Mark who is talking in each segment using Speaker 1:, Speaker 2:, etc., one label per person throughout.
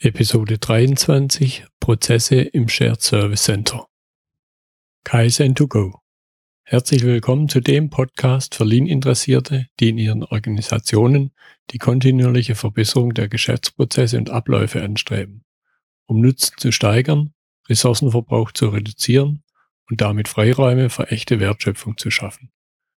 Speaker 1: Episode 23 Prozesse im Shared Service Center. Kaizen to go. Herzlich willkommen zu dem Podcast für Lean-Interessierte, die in ihren Organisationen die kontinuierliche Verbesserung der Geschäftsprozesse und Abläufe anstreben, um Nutzen zu steigern, Ressourcenverbrauch zu reduzieren und damit Freiräume für echte Wertschöpfung zu schaffen.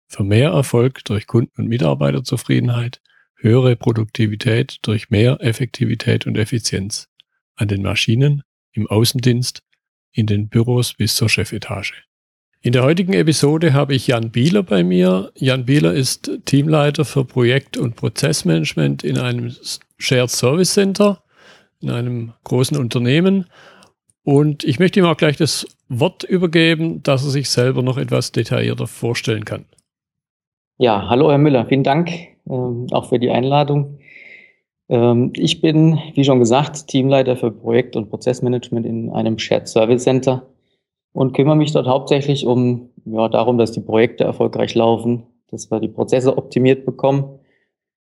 Speaker 1: Für mehr Erfolg durch Kunden- und Mitarbeiterzufriedenheit höhere Produktivität durch mehr Effektivität und Effizienz an den Maschinen, im Außendienst, in den Büros bis zur Chefetage. In der heutigen Episode habe ich Jan Bieler bei mir. Jan Bieler ist Teamleiter für Projekt- und Prozessmanagement in einem Shared Service Center, in einem großen Unternehmen. Und ich möchte ihm auch gleich das Wort übergeben, dass er sich selber noch etwas detaillierter vorstellen kann.
Speaker 2: Ja, hallo Herr Müller, vielen Dank ähm, auch für die Einladung. Ähm, ich bin, wie schon gesagt, Teamleiter für Projekt- und Prozessmanagement in einem Shared Service Center und kümmere mich dort hauptsächlich um ja, darum, dass die Projekte erfolgreich laufen, dass wir die Prozesse optimiert bekommen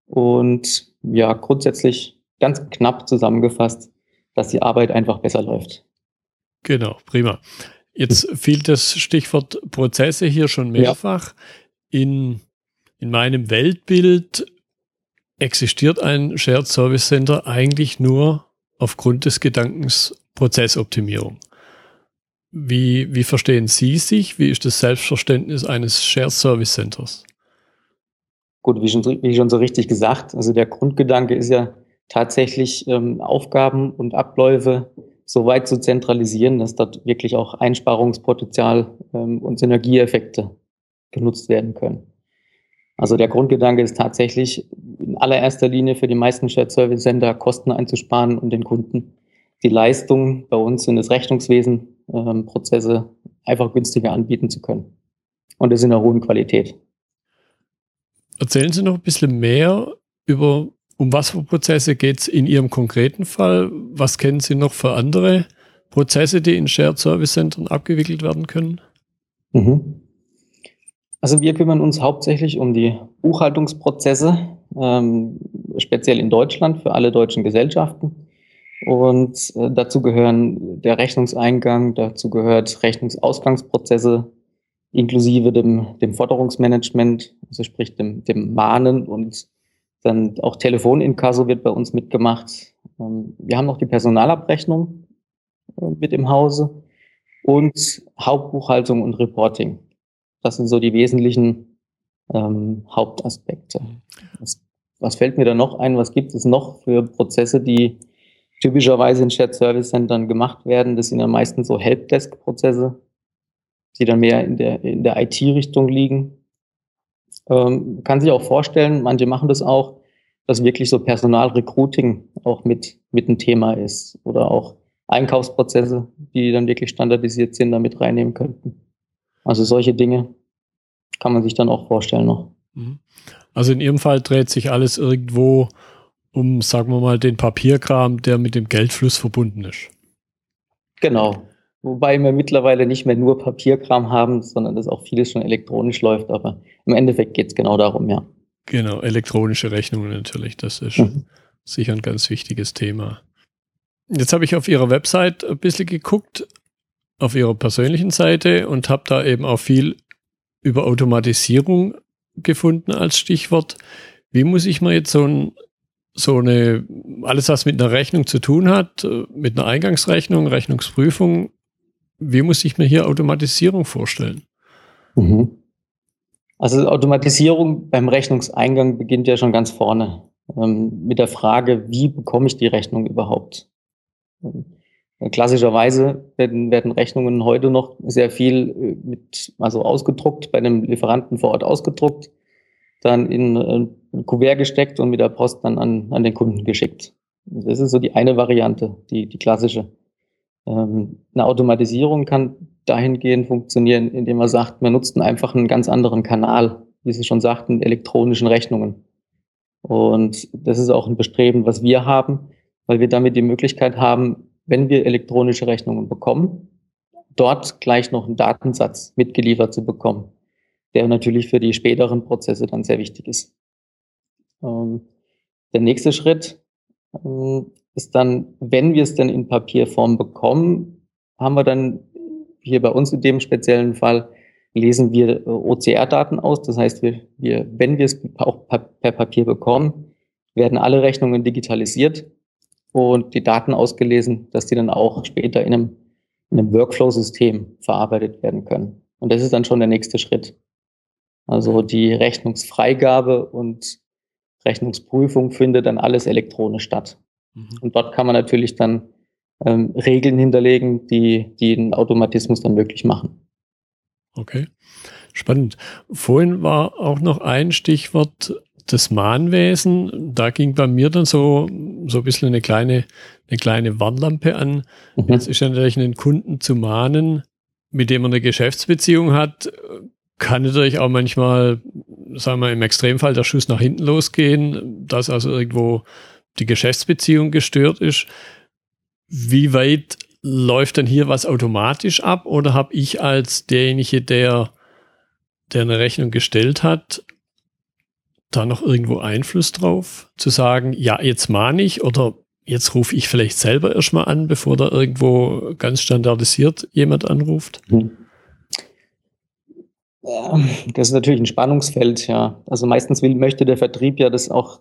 Speaker 2: und ja, grundsätzlich ganz knapp zusammengefasst, dass die Arbeit einfach besser läuft.
Speaker 1: Genau, prima. Jetzt fiel das Stichwort Prozesse hier schon mehrfach. Ja. In in meinem Weltbild existiert ein Shared Service Center eigentlich nur aufgrund des Gedankens Prozessoptimierung. Wie, wie verstehen Sie sich? Wie ist das Selbstverständnis eines Shared Service Centers?
Speaker 2: Gut, wie schon, wie schon so richtig gesagt, also der Grundgedanke ist ja tatsächlich ähm, Aufgaben und Abläufe so weit zu zentralisieren, dass dort wirklich auch Einsparungspotenzial ähm, und Synergieeffekte genutzt werden können. Also der Grundgedanke ist tatsächlich in allererster Linie für die meisten Shared Service Center Kosten einzusparen und den Kunden die Leistung bei uns in das Rechnungswesen ähm, Prozesse einfach günstiger anbieten zu können. Und das in einer hohen Qualität.
Speaker 1: Erzählen Sie noch ein bisschen mehr über, um was für Prozesse geht es in Ihrem konkreten Fall? Was kennen Sie noch für andere Prozesse, die in Shared Service Centern abgewickelt werden können?
Speaker 2: Mhm. Also wir kümmern uns hauptsächlich um die Buchhaltungsprozesse, ähm, speziell in Deutschland für alle deutschen Gesellschaften. Und äh, dazu gehören der Rechnungseingang, dazu gehört Rechnungsausgangsprozesse inklusive dem, dem Forderungsmanagement, also sprich dem, dem Mahnen und dann auch Telefoninkasso wird bei uns mitgemacht. Ähm, wir haben noch die Personalabrechnung äh, mit im Hause und Hauptbuchhaltung und Reporting. Das sind so die wesentlichen ähm, Hauptaspekte. Was, was fällt mir da noch ein? Was gibt es noch für Prozesse, die typischerweise in Shared Service Centern gemacht werden? Das sind ja meistens so Helpdesk-Prozesse, die dann mehr in der, in der IT-Richtung liegen. Ähm, kann sich auch vorstellen, manche machen das auch, dass wirklich so Personalrecruiting auch mit, mit ein Thema ist oder auch Einkaufsprozesse, die dann wirklich standardisiert sind, damit reinnehmen könnten. Also solche Dinge kann man sich dann auch vorstellen noch. Mhm.
Speaker 1: Also in Ihrem Fall dreht sich alles irgendwo um, sagen wir mal, den Papierkram, der mit dem Geldfluss verbunden ist.
Speaker 2: Genau. Wobei wir mittlerweile nicht mehr nur Papierkram haben, sondern dass auch vieles schon elektronisch läuft. Aber im Endeffekt geht es genau darum, ja.
Speaker 1: Genau, elektronische Rechnungen natürlich. Das ist mhm. sicher ein ganz wichtiges Thema. Jetzt habe ich auf Ihrer Website ein bisschen geguckt auf ihrer persönlichen Seite und habe da eben auch viel über Automatisierung gefunden als Stichwort. Wie muss ich mir jetzt so, ein, so eine, alles was mit einer Rechnung zu tun hat, mit einer Eingangsrechnung, Rechnungsprüfung, wie muss ich mir hier Automatisierung vorstellen?
Speaker 2: Mhm. Also Automatisierung beim Rechnungseingang beginnt ja schon ganz vorne ähm, mit der Frage, wie bekomme ich die Rechnung überhaupt? Klassischerweise werden, werden Rechnungen heute noch sehr viel äh, mit, also ausgedruckt, bei einem Lieferanten vor Ort ausgedruckt, dann in äh, ein Kuvert gesteckt und mit der Post dann an, an den Kunden geschickt. Das ist so die eine Variante, die, die klassische. Ähm, eine Automatisierung kann dahingehend funktionieren, indem man sagt, man nutzt einfach einen ganz anderen Kanal, wie Sie schon sagten, elektronischen Rechnungen. Und das ist auch ein Bestreben, was wir haben, weil wir damit die Möglichkeit haben, wenn wir elektronische Rechnungen bekommen, dort gleich noch einen Datensatz mitgeliefert zu bekommen, der natürlich für die späteren Prozesse dann sehr wichtig ist. Ähm, der nächste Schritt ähm, ist dann, wenn wir es denn in Papierform bekommen, haben wir dann hier bei uns in dem speziellen Fall lesen wir äh, OCR-Daten aus. Das heißt, wir, wir, wenn wir es auch per Papier bekommen, werden alle Rechnungen digitalisiert und die Daten ausgelesen, dass die dann auch später in einem, in einem Workflow-System verarbeitet werden können. Und das ist dann schon der nächste Schritt. Also die Rechnungsfreigabe und Rechnungsprüfung findet dann alles elektronisch statt. Mhm. Und dort kann man natürlich dann ähm, Regeln hinterlegen, die, die den Automatismus dann möglich machen.
Speaker 1: Okay, spannend. Vorhin war auch noch ein Stichwort das Mahnwesen. Da ging bei mir dann so, so ein bisschen eine kleine, eine kleine Warnlampe an. Mhm. Jetzt ist ja natürlich einen Kunden zu mahnen, mit dem man eine Geschäftsbeziehung hat, kann natürlich auch manchmal, sagen wir im Extremfall, der Schuss nach hinten losgehen, dass also irgendwo die Geschäftsbeziehung gestört ist. Wie weit läuft denn hier was automatisch ab oder habe ich als derjenige, der, der eine Rechnung gestellt hat, da noch irgendwo Einfluss drauf, zu sagen, ja, jetzt mahne ich oder jetzt rufe ich vielleicht selber erstmal an, bevor da irgendwo ganz standardisiert jemand anruft? Hm.
Speaker 2: Das ist natürlich ein Spannungsfeld, ja. Also meistens will, möchte der Vertrieb ja das auch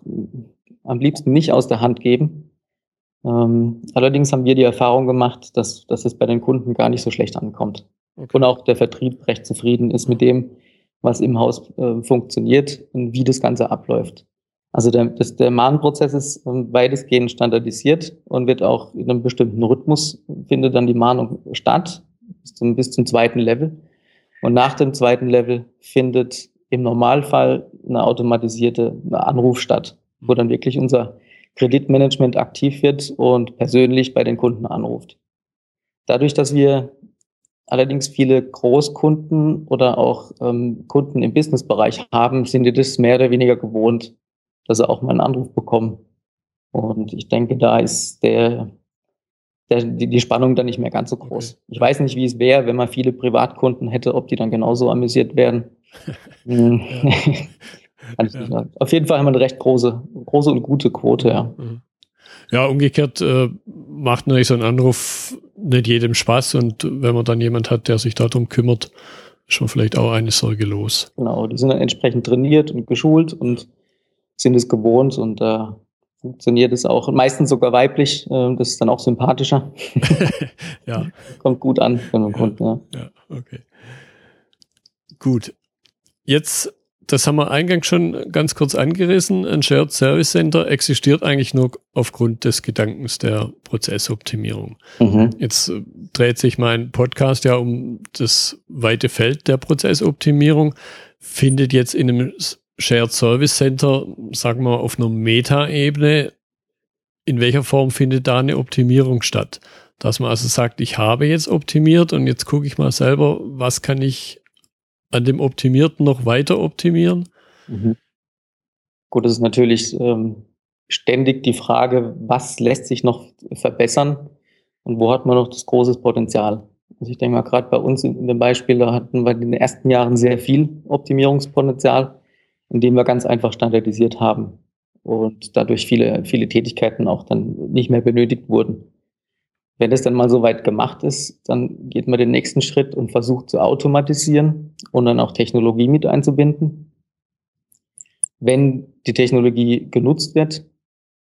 Speaker 2: am liebsten nicht aus der Hand geben. Ähm, allerdings haben wir die Erfahrung gemacht, dass, dass es bei den Kunden gar nicht so schlecht ankommt. Okay. Und auch der Vertrieb recht zufrieden ist mit dem, was im Haus äh, funktioniert und wie das Ganze abläuft. Also der, das, der Mahnprozess ist äh, weitestgehend standardisiert und wird auch in einem bestimmten Rhythmus, findet dann die Mahnung statt, bis zum, bis zum zweiten Level. Und nach dem zweiten Level findet im Normalfall eine automatisierte Anruf statt, wo dann wirklich unser Kreditmanagement aktiv wird und persönlich bei den Kunden anruft. Dadurch, dass wir allerdings viele Großkunden oder auch ähm, Kunden im Businessbereich haben, sind die das mehr oder weniger gewohnt, dass sie auch mal einen Anruf bekommen. Und ich denke, da ist der, der, die, die Spannung dann nicht mehr ganz so groß. Okay. Ich weiß nicht, wie es wäre, wenn man viele Privatkunden hätte, ob die dann genauso amüsiert werden. Hm. ja. Auf jeden Fall haben wir eine recht große, große und gute Quote, ja. Mhm.
Speaker 1: Ja, umgekehrt äh, macht natürlich so ein Anruf nicht jedem Spaß und wenn man dann jemand hat, der sich darum kümmert, ist man vielleicht auch eine Sorge los.
Speaker 2: Genau, die sind dann entsprechend trainiert und geschult und sind es gewohnt und da äh, funktioniert es auch. meistens sogar weiblich, äh, das ist dann auch sympathischer. ja. Kommt gut an bei einem Kunden, ja. Ja, okay.
Speaker 1: Gut. Jetzt das haben wir eingangs schon ganz kurz angerissen. Ein Shared Service Center existiert eigentlich nur aufgrund des Gedankens der Prozessoptimierung. Mhm. Jetzt äh, dreht sich mein Podcast ja um das weite Feld der Prozessoptimierung. Findet jetzt in einem Shared Service Center, sagen wir auf einer Meta-Ebene, in welcher Form findet da eine Optimierung statt? Dass man also sagt, ich habe jetzt optimiert und jetzt gucke ich mal selber, was kann ich an dem Optimierten noch weiter optimieren? Mhm.
Speaker 2: Gut, das ist natürlich ähm, ständig die Frage, was lässt sich noch verbessern und wo hat man noch das große Potenzial. Also ich denke mal, gerade bei uns in, dem Beispiel, da hatten wir in den ersten Jahren sehr viel Optimierungspotenzial, indem wir ganz einfach standardisiert haben und dadurch viele, viele Tätigkeiten auch dann nicht mehr benötigt wurden. Wenn das dann mal so weit gemacht ist, dann geht man den nächsten Schritt und versucht zu automatisieren und dann auch Technologie mit einzubinden. Wenn die Technologie genutzt wird,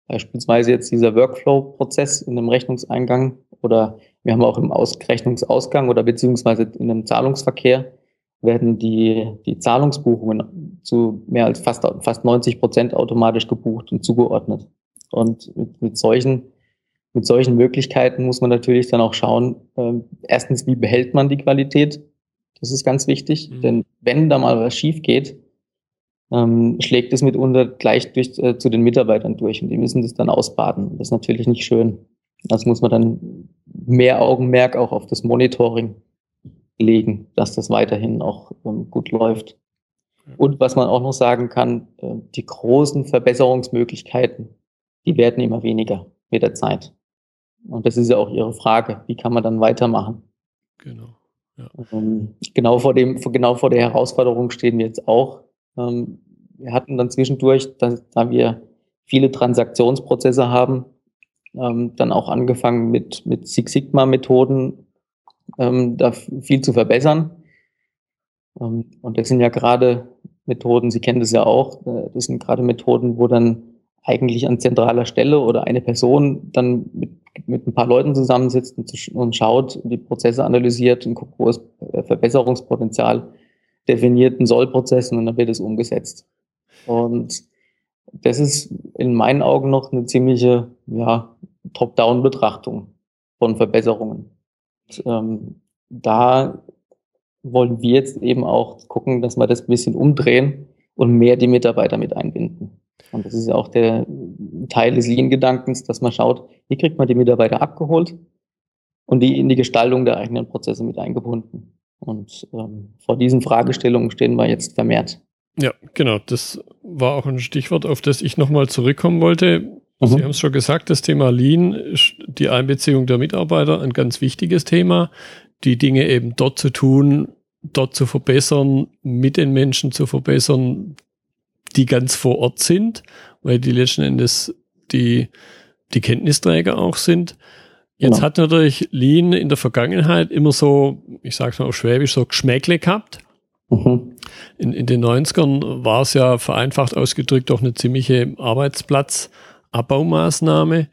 Speaker 2: beispielsweise jetzt dieser Workflow-Prozess in einem Rechnungseingang oder wir haben auch im Rechnungsausgang oder beziehungsweise in einem Zahlungsverkehr werden die, die Zahlungsbuchungen zu mehr als fast, fast 90 Prozent automatisch gebucht und zugeordnet. Und mit, mit solchen mit solchen Möglichkeiten muss man natürlich dann auch schauen, äh, erstens, wie behält man die Qualität? Das ist ganz wichtig, mhm. denn wenn da mal was schief geht, ähm, schlägt es mitunter gleich durch, äh, zu den Mitarbeitern durch und die müssen das dann ausbaden. Das ist natürlich nicht schön. Das muss man dann mehr Augenmerk auch auf das Monitoring legen, dass das weiterhin auch ähm, gut läuft. Und was man auch noch sagen kann, äh, die großen Verbesserungsmöglichkeiten, die werden immer weniger mit der Zeit. Und das ist ja auch Ihre Frage. Wie kann man dann weitermachen? Genau. Ja. Ähm, genau, vor dem, genau vor der Herausforderung stehen wir jetzt auch. Ähm, wir hatten dann zwischendurch, dass, da wir viele Transaktionsprozesse haben, ähm, dann auch angefangen mit, mit Six Sigma-Methoden, ähm, da viel zu verbessern. Ähm, und das sind ja gerade Methoden, Sie kennen das ja auch, äh, das sind gerade Methoden, wo dann eigentlich an zentraler Stelle oder eine Person dann mit, mit ein paar Leuten zusammensitzt und, und schaut, die Prozesse analysiert und guckt, wo ist äh, Verbesserungspotenzial definiert, ein Sollprozess und dann wird es umgesetzt. Und das ist in meinen Augen noch eine ziemliche ja, Top-Down-Betrachtung von Verbesserungen. Und, ähm, da wollen wir jetzt eben auch gucken, dass wir das ein bisschen umdrehen und mehr die Mitarbeiter mit einbinden. Und das ist ja auch der Teil des Lean-Gedankens, dass man schaut, wie kriegt man die Mitarbeiter abgeholt und die in die Gestaltung der eigenen Prozesse mit eingebunden. Und ähm, vor diesen Fragestellungen stehen wir jetzt vermehrt.
Speaker 1: Ja, genau. Das war auch ein Stichwort, auf das ich nochmal zurückkommen wollte. Mhm. Sie haben es schon gesagt, das Thema Lean die Einbeziehung der Mitarbeiter ein ganz wichtiges Thema. Die Dinge eben dort zu tun, dort zu verbessern, mit den Menschen zu verbessern, die ganz vor Ort sind, weil die letzten Endes die, die Kenntnisträger auch sind. Jetzt genau. hat natürlich Lean in der Vergangenheit immer so, ich sag's mal auf Schwäbisch, so Geschmäckle gehabt. Mhm. In, in den 90ern war es ja vereinfacht ausgedrückt doch eine ziemliche Arbeitsplatzabbaumaßnahme.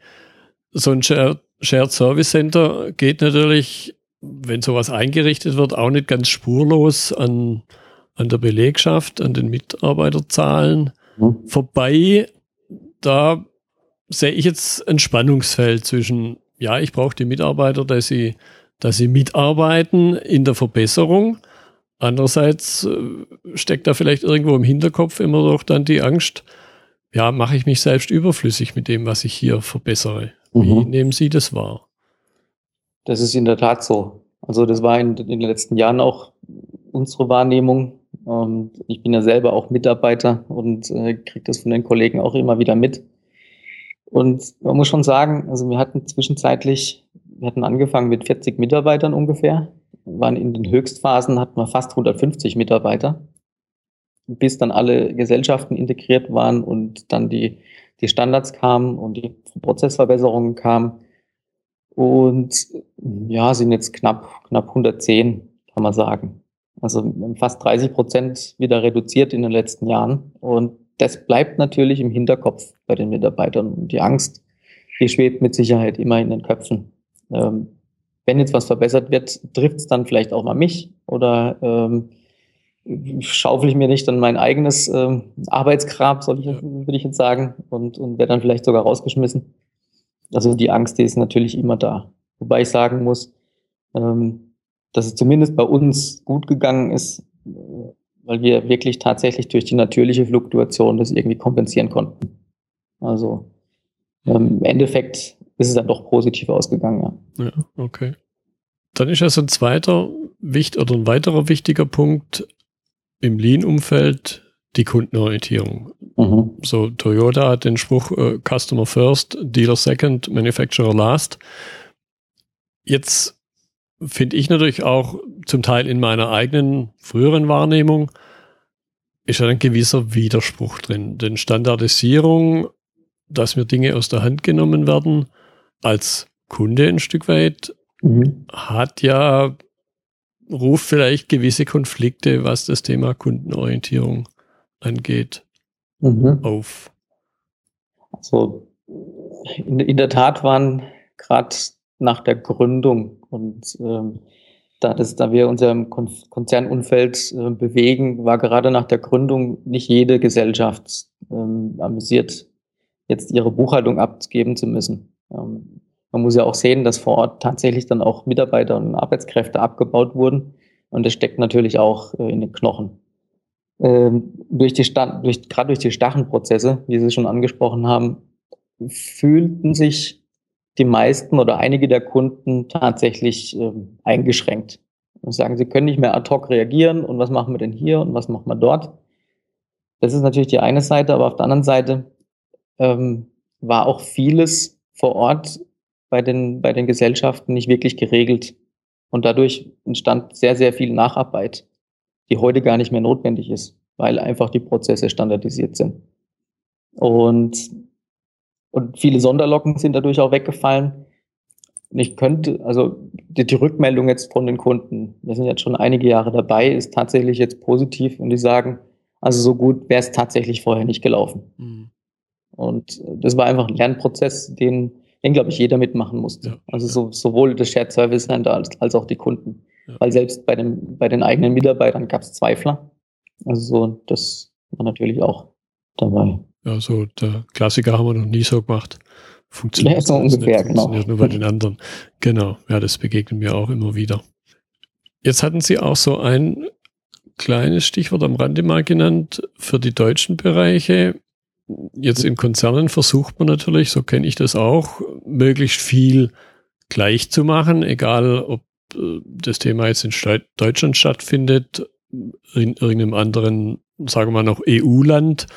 Speaker 1: So ein Shared Service Center geht natürlich, wenn sowas eingerichtet wird, auch nicht ganz spurlos an an der Belegschaft, an den Mitarbeiterzahlen mhm. vorbei. Da sehe ich jetzt ein Spannungsfeld zwischen, ja, ich brauche die Mitarbeiter, dass sie, dass sie mitarbeiten in der Verbesserung. Andererseits äh, steckt da vielleicht irgendwo im Hinterkopf immer doch dann die Angst, ja, mache ich mich selbst überflüssig mit dem, was ich hier verbessere. Wie mhm. nehmen Sie das wahr?
Speaker 2: Das ist in der Tat so. Also das war in, in den letzten Jahren auch unsere Wahrnehmung, und ich bin ja selber auch Mitarbeiter und äh, kriege das von den Kollegen auch immer wieder mit. Und man muss schon sagen, also wir hatten zwischenzeitlich, wir hatten angefangen mit 40 Mitarbeitern ungefähr, waren in den Höchstphasen hatten wir fast 150 Mitarbeiter, bis dann alle Gesellschaften integriert waren und dann die, die Standards kamen und die Prozessverbesserungen kamen. Und ja, sind jetzt knapp, knapp 110, kann man sagen. Also fast 30 Prozent wieder reduziert in den letzten Jahren. Und das bleibt natürlich im Hinterkopf bei den Mitarbeitern. Und die Angst, die schwebt mit Sicherheit immer in den Köpfen. Ähm, wenn jetzt was verbessert wird, trifft es dann vielleicht auch mal mich oder ähm, schaufel ich mir nicht dann mein eigenes ähm, Arbeitsgrab, soll ich, würde ich jetzt sagen, und, und werde dann vielleicht sogar rausgeschmissen. Also die Angst, die ist natürlich immer da. Wobei ich sagen muss, ähm, dass es zumindest bei uns gut gegangen ist, weil wir wirklich tatsächlich durch die natürliche Fluktuation das irgendwie kompensieren konnten. Also ähm, im Endeffekt ist es dann doch positiv ausgegangen,
Speaker 1: ja. Ja, okay. Dann ist also ein zweiter wichtig oder ein weiterer wichtiger Punkt im Lean-Umfeld die Kundenorientierung. Mhm. So Toyota hat den Spruch äh, Customer First, Dealer Second, Manufacturer Last. Jetzt finde ich natürlich auch zum Teil in meiner eigenen früheren Wahrnehmung, ist ein gewisser Widerspruch drin. Denn Standardisierung, dass mir Dinge aus der Hand genommen werden, als Kunde ein Stück weit, mhm. hat ja, ruft vielleicht gewisse Konflikte, was das Thema Kundenorientierung angeht, mhm. auf.
Speaker 2: Also in, in der Tat waren gerade nach der Gründung. Und ähm, da, das, da wir unser Konzernumfeld äh, bewegen, war gerade nach der Gründung nicht jede Gesellschaft ähm, amüsiert, jetzt ihre Buchhaltung abgeben zu müssen. Ähm, man muss ja auch sehen, dass vor Ort tatsächlich dann auch Mitarbeiter und Arbeitskräfte abgebaut wurden. Und das steckt natürlich auch äh, in den Knochen. Ähm, durch die Stand, durch, gerade durch die Stachenprozesse, wie Sie schon angesprochen haben, fühlten sich die meisten oder einige der Kunden tatsächlich äh, eingeschränkt und sagen, sie können nicht mehr ad hoc reagieren und was machen wir denn hier und was machen wir dort. Das ist natürlich die eine Seite, aber auf der anderen Seite ähm, war auch vieles vor Ort bei den, bei den Gesellschaften nicht wirklich geregelt. Und dadurch entstand sehr, sehr viel Nacharbeit, die heute gar nicht mehr notwendig ist, weil einfach die Prozesse standardisiert sind. Und Und viele Sonderlocken sind dadurch auch weggefallen. Und ich könnte, also die, die, Rückmeldung jetzt von den Kunden, wir sind jetzt schon einige Jahre dabei, ist tatsächlich jetzt positiv und die sagen, also so gut wäre es tatsächlich vorher nicht gelaufen. Mhm. Und das war einfach ein Lernprozess, den, den glaube ich, jeder mitmachen musste. Ja. Also so, sowohl das Shared Service Center als, als auch die Kunden. Ja. Weil selbst bei, dem, bei den eigenen Mitarbeitern gab es Zweifler. Also so, das war natürlich auch dabei.
Speaker 1: Ja, so der Klassiker haben wir noch nie so gemacht. Funktioniert
Speaker 2: ja, so ungefähr,
Speaker 1: nicht, genau. nur bei den anderen. Genau, ja, das begegnet mir auch immer wieder. Jetzt hatten Sie auch so ein kleines Stichwort am Rande mal genannt für die deutschen Bereiche. Jetzt in Konzernen versucht man natürlich, so kenne ich das auch, möglichst viel gleich zu machen, egal ob äh, das Thema jetzt in Deutschland stattfindet, in irgendeinem anderen, sagen wir mal noch EU-Land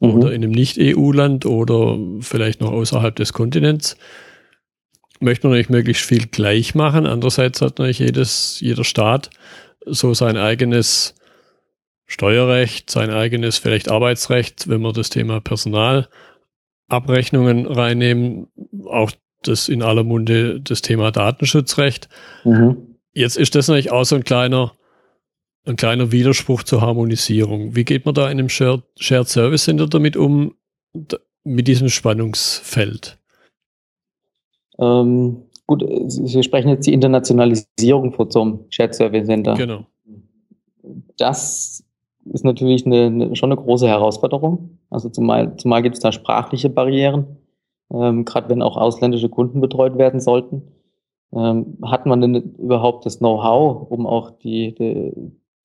Speaker 1: mhm. oder in einem Nicht-EU-Land oder vielleicht noch außerhalb des Kontinents, möchte man natürlich möglichst viel gleich machen. Andererseits hat natürlich jedes, jeder Staat so sein eigenes Steuerrecht, sein eigenes vielleicht Arbeitsrecht, wenn wir das Thema Personalabrechnungen reinnehmen, auch das in aller Munde das Thema Datenschutzrecht. Mhm. Jetzt ist das natürlich auch so ein kleiner ein kleiner Widerspruch zur Harmonisierung. Wie geht man da in einem Shared, Shared Service Center damit um, mit diesem Spannungsfeld?
Speaker 2: Ähm, gut, Sie sprechen jetzt die Internationalisierung vor zum Shared Service Center.
Speaker 1: Genau.
Speaker 2: Das ist natürlich eine, eine, schon eine große Herausforderung. Also zumal, zumal gibt es da sprachliche Barrieren, ähm, gerade wenn auch ausländische Kunden betreut werden sollten. Ähm, hat man denn überhaupt das Know-how, um auch die, die,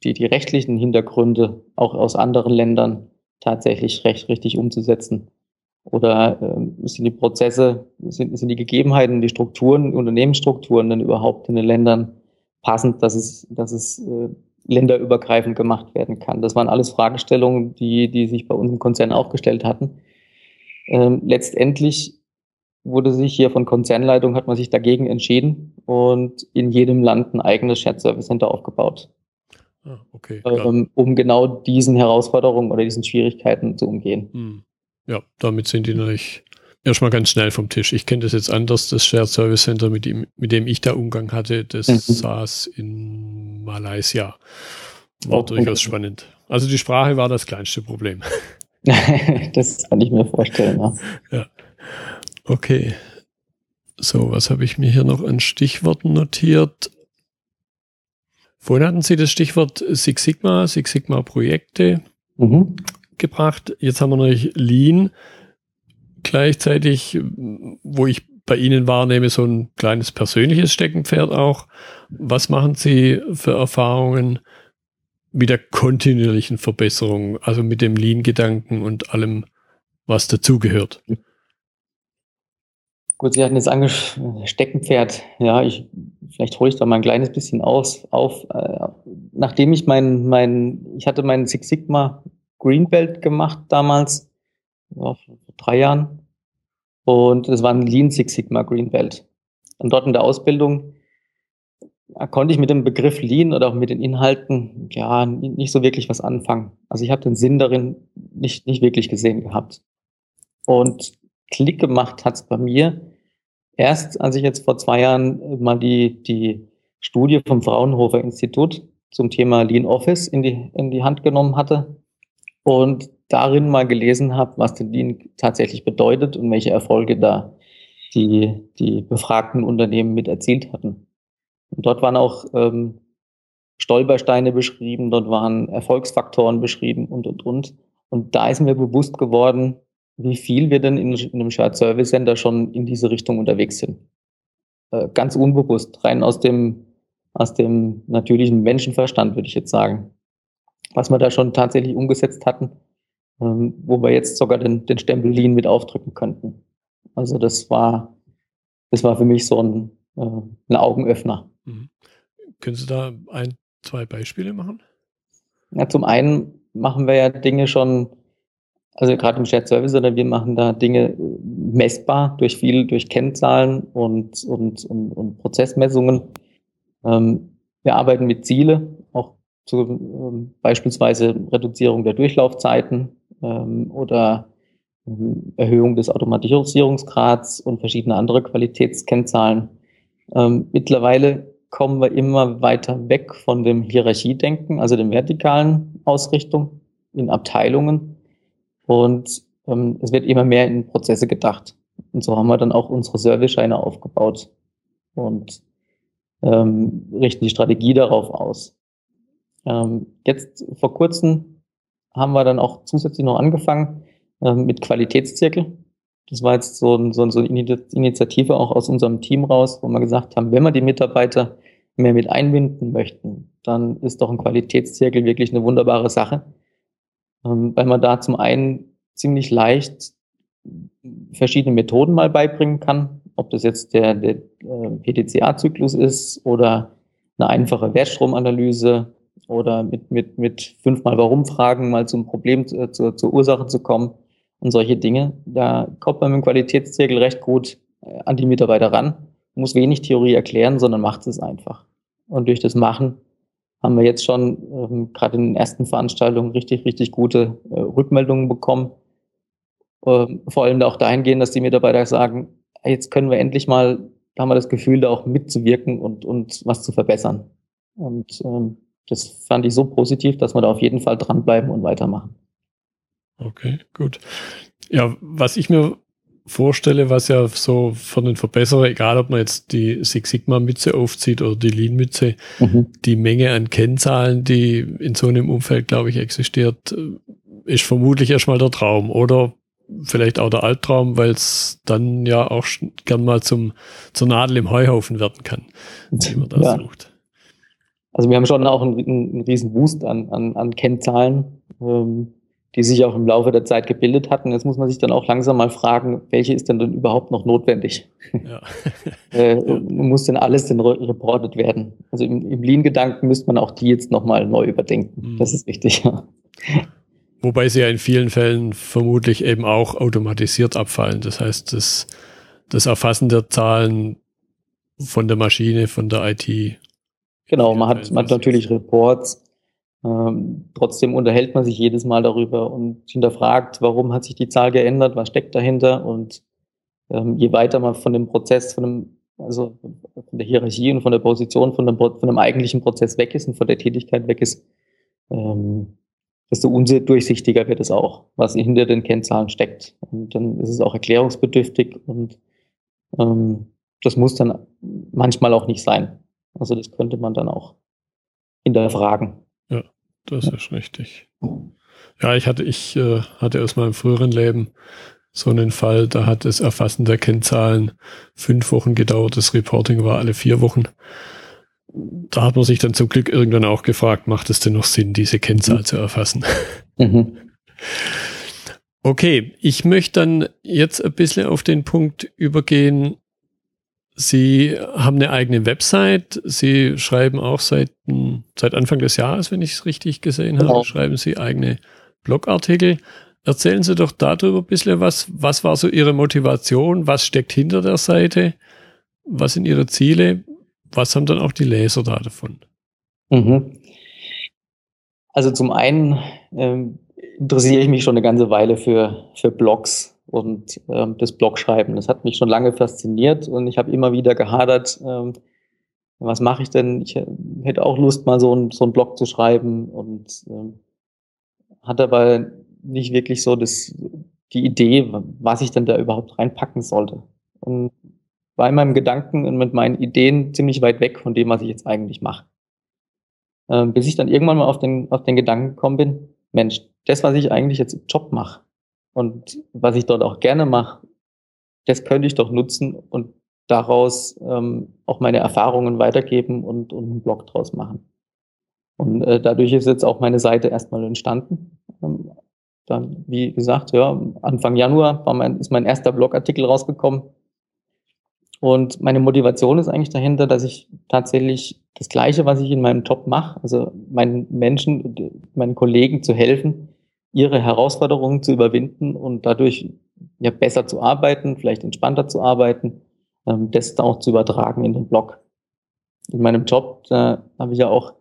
Speaker 2: die, die rechtlichen Hintergründe auch aus anderen Ländern tatsächlich recht richtig umzusetzen? Oder ähm, sind die Prozesse, sind, sind die Gegebenheiten, die Strukturen, Unternehmensstrukturen denn überhaupt in den Ländern passend, dass es, dass es äh, länderübergreifend gemacht werden kann? Das waren alles Fragestellungen, die, die sich bei uns im Konzern auch gestellt hatten. Ähm, letztendlich wurde sich hier von Konzernleitung, hat man sich dagegen entschieden und in jedem Land ein eigenes Shared Service Center aufgebaut. Ah, okay, ähm, um genau diesen Herausforderungen oder diesen Schwierigkeiten zu umgehen. Hm.
Speaker 1: Ja, damit sind die natürlich erstmal ganz schnell vom Tisch. Ich kenne das jetzt anders, das Shared Service Center, mit dem, mit dem ich da Umgang hatte, das mhm. saß in Malaysia. War oh, durchaus okay. spannend. Also die Sprache war das kleinste Problem.
Speaker 2: das kann ich mir vorstellen. Ja.
Speaker 1: ja. Okay. So, was habe ich mir hier noch an Stichworten notiert? Vorhin hatten Sie das Stichwort Six Sigma, Six Sigma Projekte mhm. gebracht. Jetzt haben wir natürlich Lean. Gleichzeitig, wo ich bei Ihnen wahrnehme, so ein kleines persönliches Steckenpferd auch. Was machen Sie für Erfahrungen mit der kontinuierlichen Verbesserung, also mit dem Lean-Gedanken und allem, was dazugehört?
Speaker 2: Gut, Sie hatten jetzt Steckenpferd. Ja, ich, vielleicht hole ich da mal ein kleines bisschen aus, auf. Äh, nachdem ich mein, mein, ich hatte meinen Six Sigma Greenbelt gemacht damals, ja, vor drei Jahren. Und es war ein Lean Six Sigma Greenbelt. Und dort in der Ausbildung ja, konnte ich mit dem Begriff Lean oder auch mit den Inhalten ja nicht so wirklich was anfangen. Also ich habe den Sinn darin nicht, nicht wirklich gesehen gehabt. Und Klick gemacht hat es bei mir, erst, als ich jetzt vor zwei Jahren mal die, die Studie vom Fraunhofer Institut zum Thema Lean Office in die, in die Hand genommen hatte und darin mal gelesen habe, was denn Lean tatsächlich bedeutet und welche Erfolge da die, die befragten Unternehmen mit erzielt hatten. Und dort waren auch ähm, Stolpersteine beschrieben, dort waren Erfolgsfaktoren beschrieben und, und, und. Und da ist mir bewusst geworden, wie viel wir denn in, in einem Shared Service Center schon in diese Richtung unterwegs sind. Äh, ganz unbewusst, rein aus dem, aus dem natürlichen Menschenverstand, würde ich jetzt sagen. Was wir da schon tatsächlich umgesetzt hatten, ähm, wo wir jetzt sogar den, den Stempel Lean mit aufdrücken könnten. Also das war, das war für mich so ein, äh, ein Augenöffner. Mhm.
Speaker 1: Können Sie da ein, zwei Beispiele machen?
Speaker 2: Ja, zum einen machen wir ja Dinge schon also gerade im Shared Service oder wir machen da Dinge messbar durch viel, durch Kennzahlen und, und, und, und Prozessmessungen. Ähm, wir arbeiten mit Ziele, auch zu ähm, beispielsweise Reduzierung der Durchlaufzeiten ähm, oder ähm, Erhöhung des Automatisierungsgrads und verschiedene andere Qualitätskennzahlen. Ähm, mittlerweile kommen wir immer weiter weg von dem Hierarchiedenken, also dem vertikalen Ausrichtung in Abteilungen. Und ähm, es wird immer mehr in Prozesse gedacht. Und so haben wir dann auch unsere Servicescheine aufgebaut und ähm, richten die Strategie darauf aus. Ähm, jetzt vor kurzem haben wir dann auch zusätzlich noch angefangen ähm, mit Qualitätszirkel. Das war jetzt so, ein, so, ein, so eine Initiative auch aus unserem Team raus, wo wir gesagt haben, wenn wir die Mitarbeiter mehr mit einbinden möchten, dann ist doch ein Qualitätszirkel wirklich eine wunderbare Sache, weil man da zum einen ziemlich leicht verschiedene Methoden mal beibringen kann, ob das jetzt der, der äh, PTCA-Zyklus ist oder eine einfache Wertstromanalyse oder mit, mit, mit fünfmal Warum-Fragen mal zum Problem, äh, zur, zur Ursache zu kommen und solche Dinge. Da kommt man mit dem Qualitätszirkel recht gut äh, an die Mitarbeiter ran, muss wenig Theorie erklären, sondern macht es einfach. Und durch das Machen haben wir jetzt schon ähm, gerade in den ersten Veranstaltungen richtig, richtig gute äh, Rückmeldungen bekommen. Ähm, vor allem auch dahingehend, dass die Mitarbeiter sagen, jetzt können wir endlich mal, da haben wir das Gefühl, da auch mitzuwirken und, und was zu verbessern. Und ähm, das fand ich so positiv, dass wir da auf jeden Fall dranbleiben und weitermachen.
Speaker 1: Okay, gut. Ja, was ich mir vorstelle, was ja so von den Verbesserer, egal ob man jetzt die Six Sigma Mütze aufzieht oder die Lean Mütze, mhm. die Menge an Kennzahlen, die in so einem Umfeld, glaube ich, existiert, ist vermutlich erstmal der Traum oder vielleicht auch der Albtraum, weil es dann ja auch gern mal zum, zur Nadel im Heuhaufen werden kann, wie man da ja. sucht.
Speaker 2: Also wir haben schon auch einen, einen riesen Boost an, an, an Kennzahlen. Ähm, die sich auch im Laufe der Zeit gebildet hatten. Jetzt muss man sich dann auch langsam mal fragen, welche ist denn dann überhaupt noch notwendig? Ja. äh, muss denn alles denn reportet werden? Also im, im Lean-Gedanken müsste man auch die jetzt nochmal neu überdenken. Mhm. Das ist wichtig. Ja.
Speaker 1: Wobei sie ja in vielen Fällen vermutlich eben auch automatisiert abfallen. Das heißt, das, das Erfassen der Zahlen von der Maschine, von der IT.
Speaker 2: Genau, man hat, man hat natürlich Reports, ähm, trotzdem unterhält man sich jedes Mal darüber und hinterfragt, warum hat sich die Zahl geändert, was steckt dahinter und ähm, je weiter man von dem Prozess, von dem, also von der Hierarchie und von der Position, von dem, von dem eigentlichen Prozess weg ist und von der Tätigkeit weg ist, ähm, desto undurchsichtiger wird es auch, was hinter den Kennzahlen steckt. Und dann ist es auch erklärungsbedürftig und ähm, das muss dann manchmal auch nicht sein. Also das könnte man dann auch hinterfragen.
Speaker 1: Ja, das ist richtig. Ja, ich hatte, ich äh, hatte aus meinem früheren Leben so einen Fall, da hat das Erfassen der Kennzahlen fünf Wochen gedauert, das Reporting war alle vier Wochen. Da hat man sich dann zum Glück irgendwann auch gefragt, macht es denn noch Sinn, diese Kennzahl mhm. zu erfassen? Mhm. Okay, ich möchte dann jetzt ein bisschen auf den Punkt übergehen, Sie haben eine eigene Website. Sie schreiben auch seit, seit Anfang des Jahres, wenn ich es richtig gesehen habe, genau. schreiben Sie eigene Blogartikel. Erzählen Sie doch darüber ein bisschen was. Was war so Ihre Motivation? Was steckt hinter der Seite? Was sind Ihre Ziele? Was haben dann auch die Leser da davon?
Speaker 2: Mhm. Also zum einen ähm, interessiere ich mich schon eine ganze Weile für, für Blogs und ähm, das Blogschreiben. Das hat mich schon lange fasziniert und ich habe immer wieder gehadert, ähm, was mache ich denn? Ich äh, hätte auch Lust, mal so, ein, so einen Blog zu schreiben und ähm, hatte aber nicht wirklich so das, die Idee, was ich denn da überhaupt reinpacken sollte. Und war in meinem Gedanken und mit meinen Ideen ziemlich weit weg von dem, was ich jetzt eigentlich mache. Ähm, bis ich dann irgendwann mal auf den, auf den Gedanken gekommen bin, Mensch, das, was ich eigentlich jetzt im Job mache, und was ich dort auch gerne mache, das könnte ich doch nutzen und daraus ähm, auch meine Erfahrungen weitergeben und, und einen Blog draus machen. Und äh, dadurch ist jetzt auch meine Seite erstmal entstanden. Ähm, dann, wie gesagt, ja, Anfang Januar war mein, ist mein erster Blogartikel rausgekommen. Und meine Motivation ist eigentlich dahinter, dass ich tatsächlich das Gleiche, was ich in meinem Job mache, also meinen Menschen, meinen Kollegen zu helfen, ihre Herausforderungen zu überwinden und dadurch ja besser zu arbeiten, vielleicht entspannter zu arbeiten, ähm, das dann auch zu übertragen in den Blog. In meinem Job, da habe ich ja auch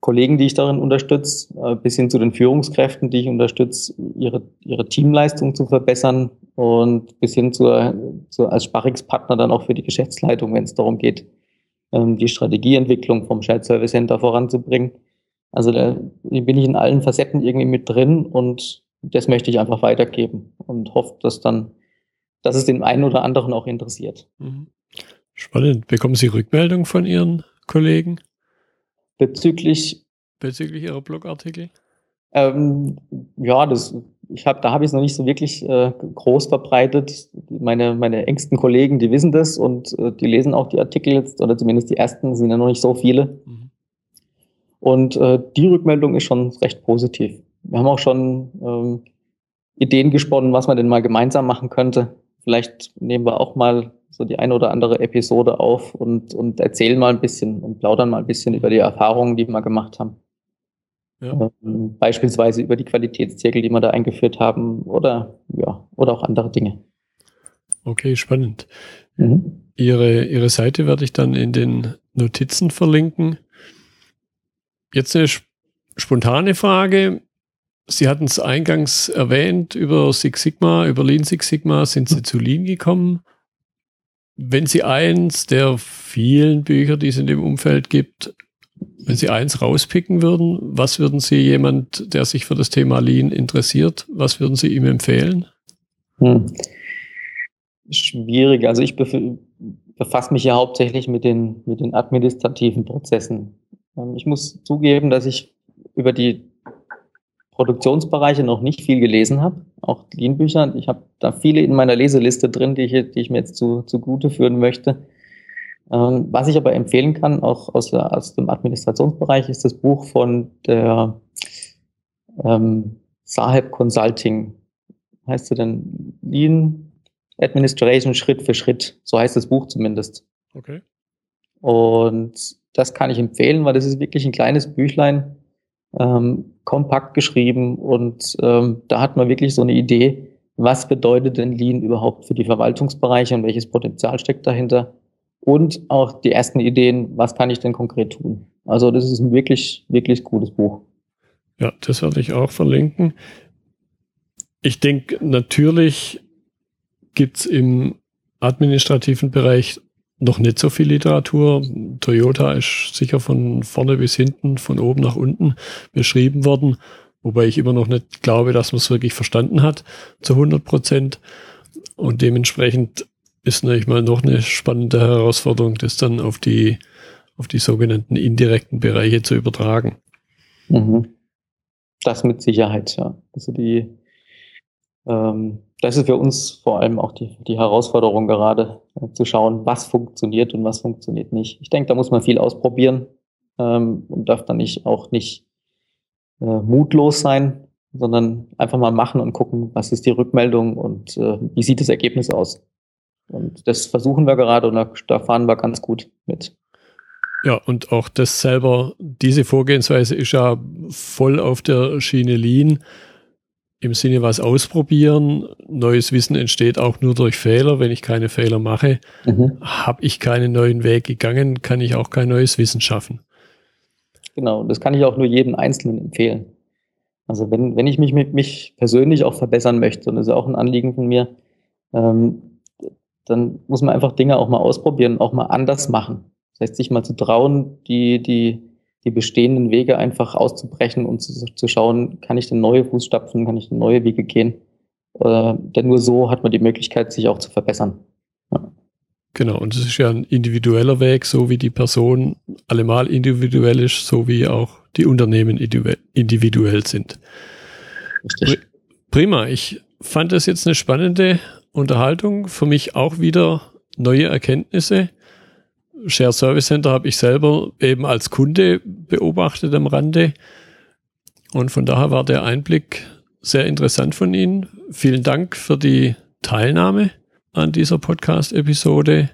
Speaker 2: Kollegen, die ich darin unterstütze, äh, bis hin zu den Führungskräften, die ich unterstütze, ihre, ihre Teamleistung zu verbessern und bis hin zur, zur als Sparringspartner dann auch für die Geschäftsleitung, wenn es darum geht, ähm, die Strategieentwicklung vom Shared Service Center voranzubringen. Also da bin ich in allen Facetten irgendwie mit drin und das möchte ich einfach weitergeben und hoffe, dass dann, dass es den einen oder anderen auch interessiert. Mhm.
Speaker 1: Spannend. Bekommen Sie Rückmeldung von Ihren Kollegen?
Speaker 2: Bezüglich.
Speaker 1: Bezüglich Ihrer Blogartikel?
Speaker 2: Ähm, ja, das, ich hab, da habe ich es noch nicht so wirklich äh, groß verbreitet. Meine, meine engsten Kollegen, die wissen das und äh, die lesen auch die Artikel jetzt, oder zumindest die ersten, sind ja noch nicht so viele. Mhm. Und äh, die Rückmeldung ist schon recht positiv. Wir haben auch schon ähm, Ideen gesponnen, was man denn mal gemeinsam machen könnte. Vielleicht nehmen wir auch mal so die eine oder andere Episode auf und, und erzählen mal ein bisschen und plaudern mal ein bisschen über die Erfahrungen, die wir gemacht haben. Ja. Ähm, beispielsweise über die Qualitätszirkel, die wir da eingeführt haben oder ja, oder auch andere Dinge.
Speaker 1: Okay, spannend. Mhm. Ihre, Ihre Seite werde ich dann in den Notizen verlinken. Jetzt eine spontane Frage. Sie hatten es eingangs erwähnt, über Six Sigma, über Lean Six Sigma sind Sie zu Lean gekommen. Wenn Sie eins der vielen Bücher, die es in dem Umfeld gibt, wenn Sie eins rauspicken würden, was würden Sie jemand, der sich für das Thema Lean interessiert, was würden Sie ihm empfehlen? Hm.
Speaker 2: Schwierig. Also ich befasse mich ja hauptsächlich mit den, mit den administrativen Prozessen. Ähm, ich muss zugeben, dass ich über die Produktionsbereiche noch nicht viel gelesen habe, auch Lean-Bücher. Ich habe da viele in meiner Leseliste drin, die ich, die ich mir jetzt zu, zugute führen möchte. Ähm, was ich aber empfehlen kann, auch aus, aus dem Administrationsbereich, ist das Buch von der ähm, Saheb Consulting. Heißt sie denn Lean Administration Schritt für Schritt? So heißt das Buch zumindest. Okay. Und das kann ich empfehlen, weil das ist wirklich ein kleines Büchlein, ähm, kompakt geschrieben und ähm, da hat man wirklich so eine Idee, was bedeutet denn Lean überhaupt für die Verwaltungsbereiche und welches Potenzial steckt dahinter und auch die ersten Ideen, was kann ich denn konkret tun. Also das ist ein wirklich, wirklich gutes Buch.
Speaker 1: Ja, das werde ich auch verlinken. Ich denke, natürlich gibt's im administrativen Bereich noch nicht so viel Literatur. Toyota ist sicher von vorne bis hinten, von oben nach unten beschrieben worden, wobei ich immer noch nicht glaube, dass man es wirklich verstanden hat zu 100 Prozent. Und dementsprechend ist natürlich mal noch eine spannende Herausforderung, das dann auf die, auf die sogenannten indirekten Bereiche zu übertragen.
Speaker 2: Mhm. Das mit Sicherheit, ja. Also die, ähm, das ist für uns vor allem auch die, die Herausforderung gerade, äh, zu schauen, was funktioniert und was funktioniert nicht. Ich denke, da muss man viel ausprobieren ähm, und darf dann nicht auch nicht äh, mutlos sein, sondern einfach mal machen und gucken, was ist die Rückmeldung und äh, wie sieht das Ergebnis aus. Und das versuchen wir gerade und da, fahren wir ganz gut mit.
Speaker 1: Ja, und auch das selber, diese Vorgehensweise ist ja voll auf der Schiene Lean im Sinne was ausprobieren. Neues Wissen entsteht auch nur durch Fehler. Wenn ich keine Fehler mache, mhm. habe ich keinen neuen Weg gegangen, kann ich auch kein neues Wissen schaffen.
Speaker 2: Genau, das kann ich auch nur jedem Einzelnen empfehlen. Also wenn, wenn ich mich mit mich persönlich auch verbessern möchte, und das ist auch ein Anliegen von mir, ähm, dann muss man einfach Dinge auch mal ausprobieren, auch mal anders machen. Das heißt, sich mal zu trauen, die, die, die bestehenden Wege einfach auszubrechen und zu, zu schauen, kann ich denn neue Fußstapfen, kann ich denn neue Wege gehen? Äh, denn nur so hat man die Möglichkeit, sich auch zu verbessern.
Speaker 1: Ja. Genau, und es ist ja ein individueller Weg, so wie die Person allemal individuell ist, so wie auch die Unternehmen individuell sind. Richtig. Prima, ich fand das jetzt eine spannende Unterhaltung, für mich auch wieder neue Erkenntnisse. Share Service Center habe ich selber eben als Kunde beobachtet am Rande. Und von daher war der Einblick sehr interessant von Ihnen. Vielen Dank für die Teilnahme an dieser Podcast-Episode.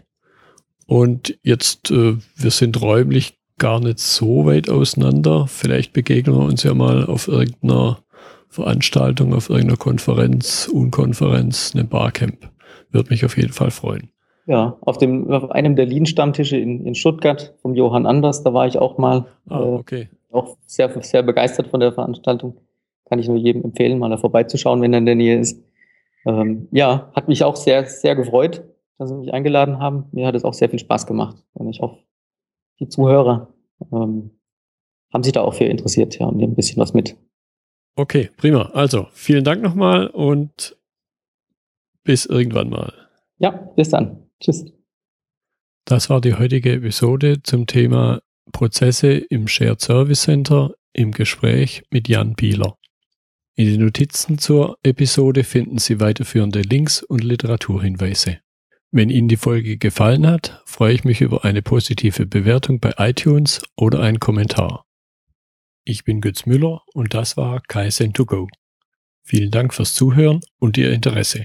Speaker 1: Und jetzt, äh, wir sind räumlich gar nicht so weit auseinander. Vielleicht begegnen wir uns ja mal auf irgendeiner Veranstaltung, auf irgendeiner Konferenz, Unkonferenz, einem Barcamp. Würde mich auf jeden Fall freuen.
Speaker 2: Ja, auf, dem, auf einem der Lean-Stammtische in, in Stuttgart vom Johann Anders, da war ich auch mal.
Speaker 1: Ah, äh, okay.
Speaker 2: auch sehr, sehr begeistert von der Veranstaltung. Kann ich nur jedem empfehlen, mal da vorbeizuschauen, wenn er in der Nähe ist. Ähm, ja, hat mich auch sehr, sehr gefreut, dass Sie mich eingeladen haben. Mir hat es auch sehr viel Spaß gemacht. Und ich hoffe, die Zuhörer ähm, haben sich da auch für interessiert ja, und nehmen ein bisschen was mit.
Speaker 1: Okay, prima. Also, vielen Dank nochmal und bis irgendwann mal.
Speaker 2: Ja, bis dann. Tschüss.
Speaker 1: Das war die heutige Episode zum Thema Prozesse im Shared Service Center im Gespräch mit Jan Bieler. In den Notizen zur Episode finden Sie weiterführende Links und Literaturhinweise. Wenn Ihnen die Folge gefallen hat, freue ich mich über eine positive Bewertung bei iTunes oder einen Kommentar. Ich bin Götz Müller und das war Kaizen2Go. Vielen Dank fürs Zuhören und Ihr Interesse.